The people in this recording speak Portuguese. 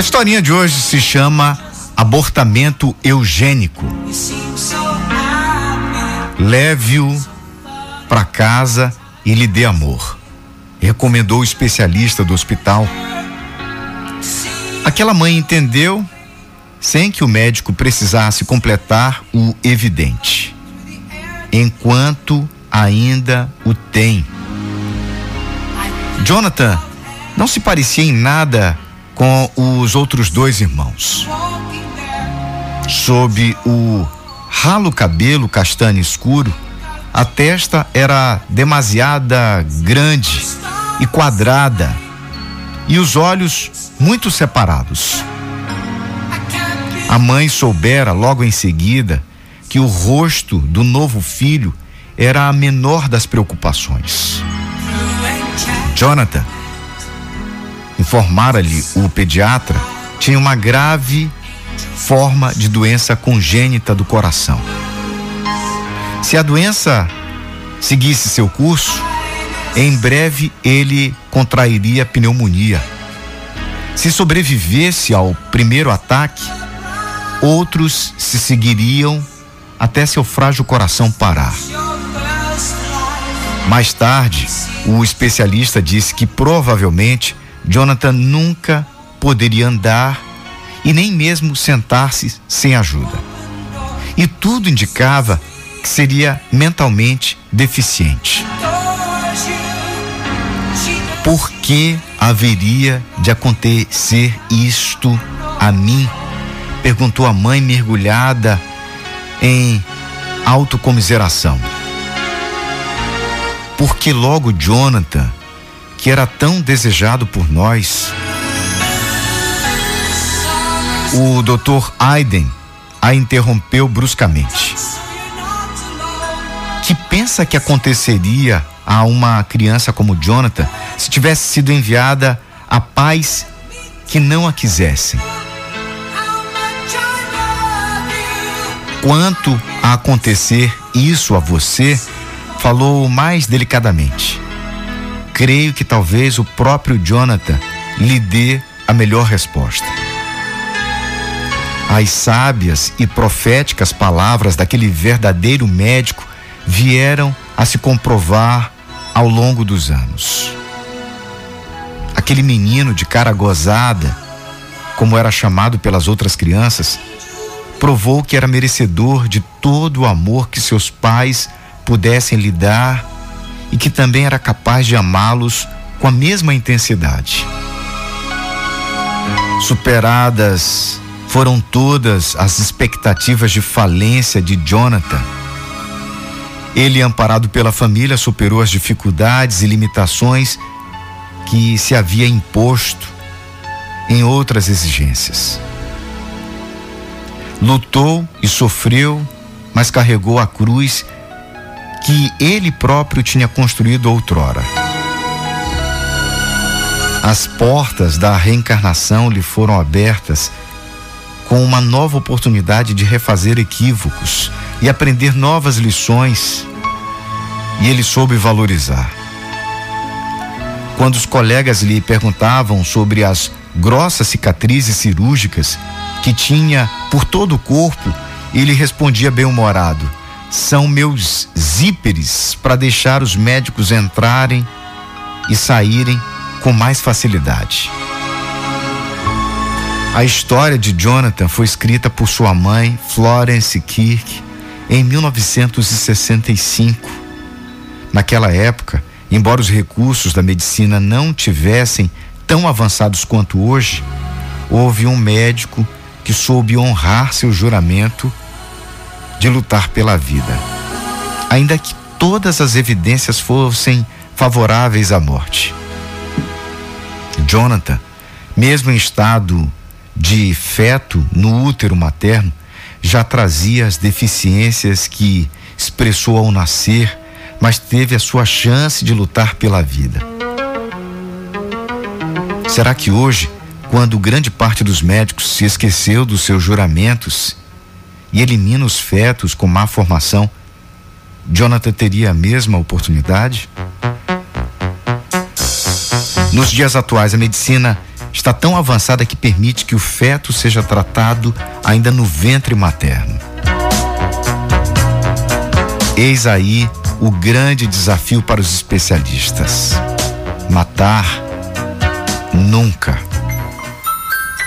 A historinha de hoje se chama Abortamento Eugênico. Leve-o para casa e lhe dê amor. Recomendou o especialista do hospital. Aquela mãe entendeu sem que o médico precisasse completar o evidente. Enquanto ainda o tem. Jonathan não se parecia em nada com os outros dois irmãos. Sob o ralo cabelo castanho escuro, a testa era demasiada grande e quadrada e os olhos muito separados. A mãe soubera logo em seguida que o rosto do novo filho era a menor das preocupações. Jonathan, informara-lhe o pediatra, tinha uma grave forma de doença congênita do coração. Se a doença seguisse seu curso, em breve ele contrairia pneumonia. Se sobrevivesse ao primeiro ataque, outros se seguiriam até seu frágil coração parar. Mais tarde, o especialista disse que provavelmente Jonathan nunca poderia andar e nem mesmo sentar-se sem ajuda. E tudo indicava que seria mentalmente deficiente. Por que haveria de acontecer isto a mim? Perguntou a mãe mergulhada em autocomiseração. Porque logo Jonathan, que era tão desejado por nós, o doutor Aiden a interrompeu bruscamente. Que pensa que aconteceria a uma criança como Jonathan se tivesse sido enviada a pais que não a quisessem? Quanto a acontecer isso a você, falou mais delicadamente. Creio que talvez o próprio Jonathan lhe dê a melhor resposta. As sábias e proféticas palavras daquele verdadeiro médico vieram a se comprovar ao longo dos anos. Aquele menino de cara gozada, como era chamado pelas outras crianças, provou que era merecedor de todo o amor que seus pais pudessem lhe dar e que também era capaz de amá-los com a mesma intensidade. Superadas foram todas as expectativas de falência de Jonathan. Ele, amparado pela família, superou as dificuldades e limitações que se havia imposto em outras exigências. Lutou e sofreu, mas carregou a cruz que ele próprio tinha construído outrora. As portas da reencarnação lhe foram abertas com uma nova oportunidade de refazer equívocos e aprender novas lições, e ele soube valorizar. Quando os colegas lhe perguntavam sobre as grossas cicatrizes cirúrgicas que tinha por todo o corpo, ele respondia bem-humorado: são meus zíperes para deixar os médicos entrarem e saírem com mais facilidade. A história de Jonathan foi escrita por sua mãe, Florence Kirk, em 1965. Naquela época, embora os recursos da medicina não tivessem tão avançados quanto hoje, houve um médico que soube honrar seu juramento de lutar pela vida. Ainda que todas as evidências fossem favoráveis à morte. Jonathan, mesmo em estado de feto no útero materno, já trazia as deficiências que expressou ao nascer, mas teve a sua chance de lutar pela vida. Será que hoje, quando grande parte dos médicos se esqueceu dos seus juramentos e elimina os fetos com má formação, Jonathan teria a mesma oportunidade? Nos dias atuais, a medicina está tão avançada que permite que o feto seja tratado ainda no ventre materno. Eis aí o grande desafio para os especialistas: matar nunca